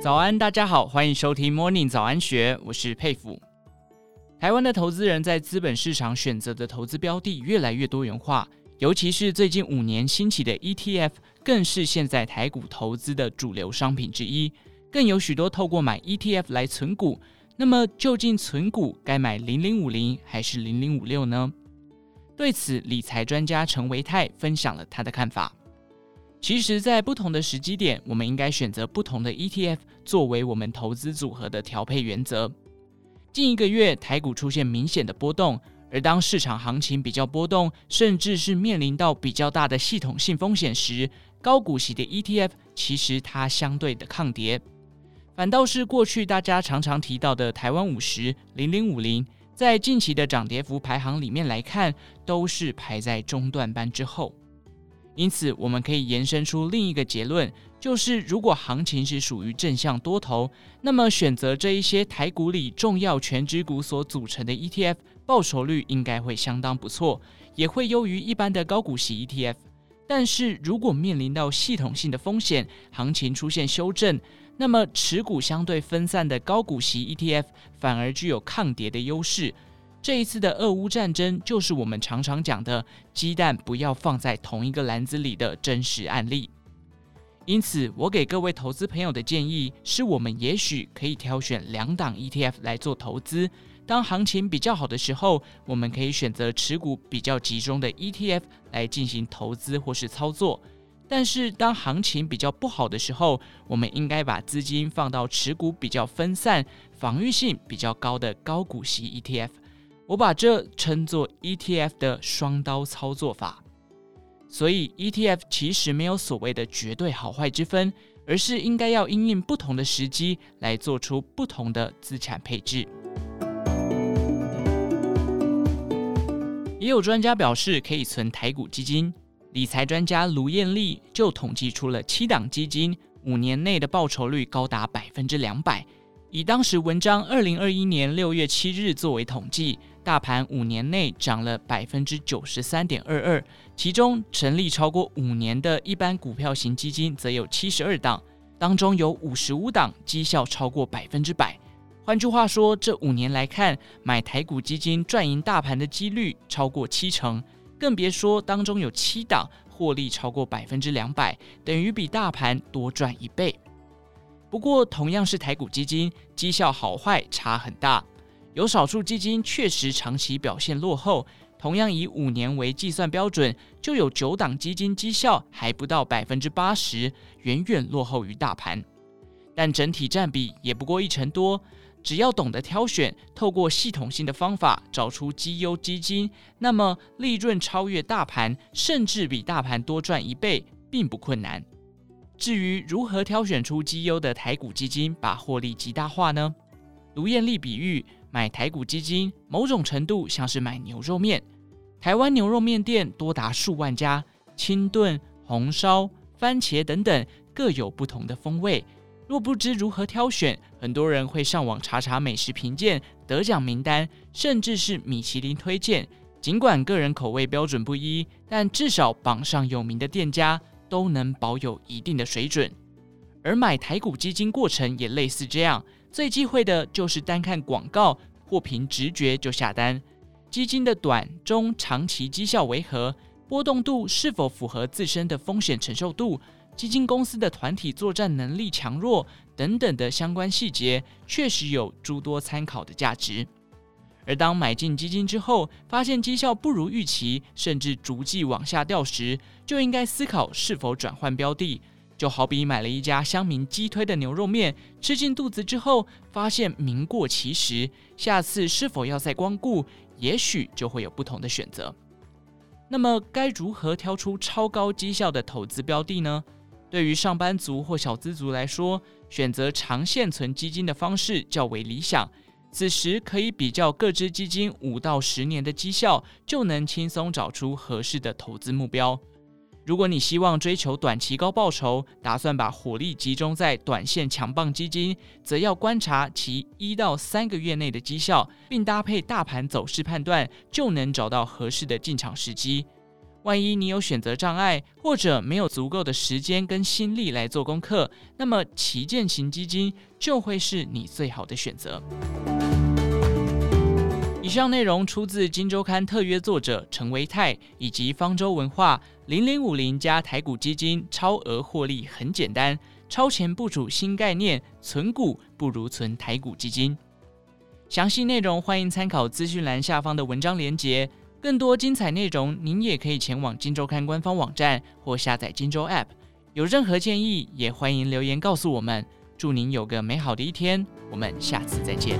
早安，大家好，欢迎收听 Morning 早安学，我是佩服。台湾的投资人在资本市场选择的投资标的越来越多元化，尤其是最近五年兴起的 ETF，更是现在台股投资的主流商品之一。更有许多透过买 ETF 来存股。那么，究竟存股该买零零五零还是零零五六呢？对此，理财专家陈维泰分享了他的看法。其实，在不同的时机点，我们应该选择不同的 ETF 作为我们投资组合的调配原则。近一个月，台股出现明显的波动，而当市场行情比较波动，甚至是面临到比较大的系统性风险时，高股息的 ETF 其实它相对的抗跌。反倒是过去大家常常提到的台湾五十、零零五零，在近期的涨跌幅排行里面来看，都是排在中段班之后。因此，我们可以延伸出另一个结论，就是如果行情是属于正向多头，那么选择这一些台股里重要权值股所组成的 ETF，报酬率应该会相当不错，也会优于一般的高股息 ETF。但是如果面临到系统性的风险，行情出现修正，那么，持股相对分散的高股息 ETF 反而具有抗跌的优势。这一次的俄乌战争，就是我们常常讲的“鸡蛋不要放在同一个篮子里”的真实案例。因此，我给各位投资朋友的建议是：我们也许可以挑选两档 ETF 来做投资。当行情比较好的时候，我们可以选择持股比较集中的 ETF 来进行投资或是操作。但是，当行情比较不好的时候，我们应该把资金放到持股比较分散、防御性比较高的高股息 ETF。我把这称作 ETF 的双刀操作法。所以，ETF 其实没有所谓的绝对好坏之分，而是应该要因应不同的时机来做出不同的资产配置。也有专家表示，可以存台股基金。理财专家卢燕丽就统计出了七档基金五年内的报酬率高达百分之两百。以当时文章二零二一年六月七日作为统计，大盘五年内涨了百分之九十三点二二，其中成立超过五年的一般股票型基金则有七十二档，当中有五十五档绩效超过百分之百。换句话说，这五年来看，买台股基金赚赢大盘的几率超过七成。更别说当中有七档获利超过百分之两百，等于比大盘多赚一倍。不过，同样是台股基金，绩效好坏差很大。有少数基金确实长期表现落后，同样以五年为计算标准，就有九档基金绩效还不到百分之八十，远远落后于大盘。但整体占比也不过一成多。只要懂得挑选，透过系统性的方法找出绩优基金，那么利润超越大盘，甚至比大盘多赚一倍，并不困难。至于如何挑选出绩优的台股基金，把获利极大化呢？卢艳丽比喻，买台股基金，某种程度像是买牛肉面。台湾牛肉面店多达数万家，清炖、红烧、番茄等等，各有不同的风味。若不知如何挑选，很多人会上网查查美食评鉴、得奖名单，甚至是米其林推荐。尽管个人口味标准不一，但至少榜上有名的店家都能保有一定的水准。而买台股基金过程也类似这样，最忌讳的就是单看广告或凭直觉就下单。基金的短、中、长期绩效为何？波动度是否符合自身的风险承受度？基金公司的团体作战能力强弱等等的相关细节，确实有诸多参考的价值。而当买进基金之后，发现绩效不如预期，甚至逐季往下掉时，就应该思考是否转换标的。就好比买了一家乡民鸡推的牛肉面，吃进肚子之后，发现名过其实，下次是否要再光顾，也许就会有不同的选择。那么，该如何挑出超高绩效的投资标的呢？对于上班族或小资族来说，选择长线存基金的方式较为理想。此时可以比较各支基金五到十年的绩效，就能轻松找出合适的投资目标。如果你希望追求短期高报酬，打算把火力集中在短线强棒基金，则要观察其一到三个月内的绩效，并搭配大盘走势判断，就能找到合适的进场时机。万一你有选择障碍，或者没有足够的时间跟心力来做功课，那么旗舰型基金就会是你最好的选择。以上内容出自《金周刊》特约作者陈维泰以及方舟文化。零零五零加台股基金超额获利很简单，超前部署新概念，存股不如存台股基金。详细内容欢迎参考资讯栏下方的文章连结。更多精彩内容，您也可以前往《金周刊》官方网站或下载《金周 App》。有任何建议，也欢迎留言告诉我们。祝您有个美好的一天，我们下次再见。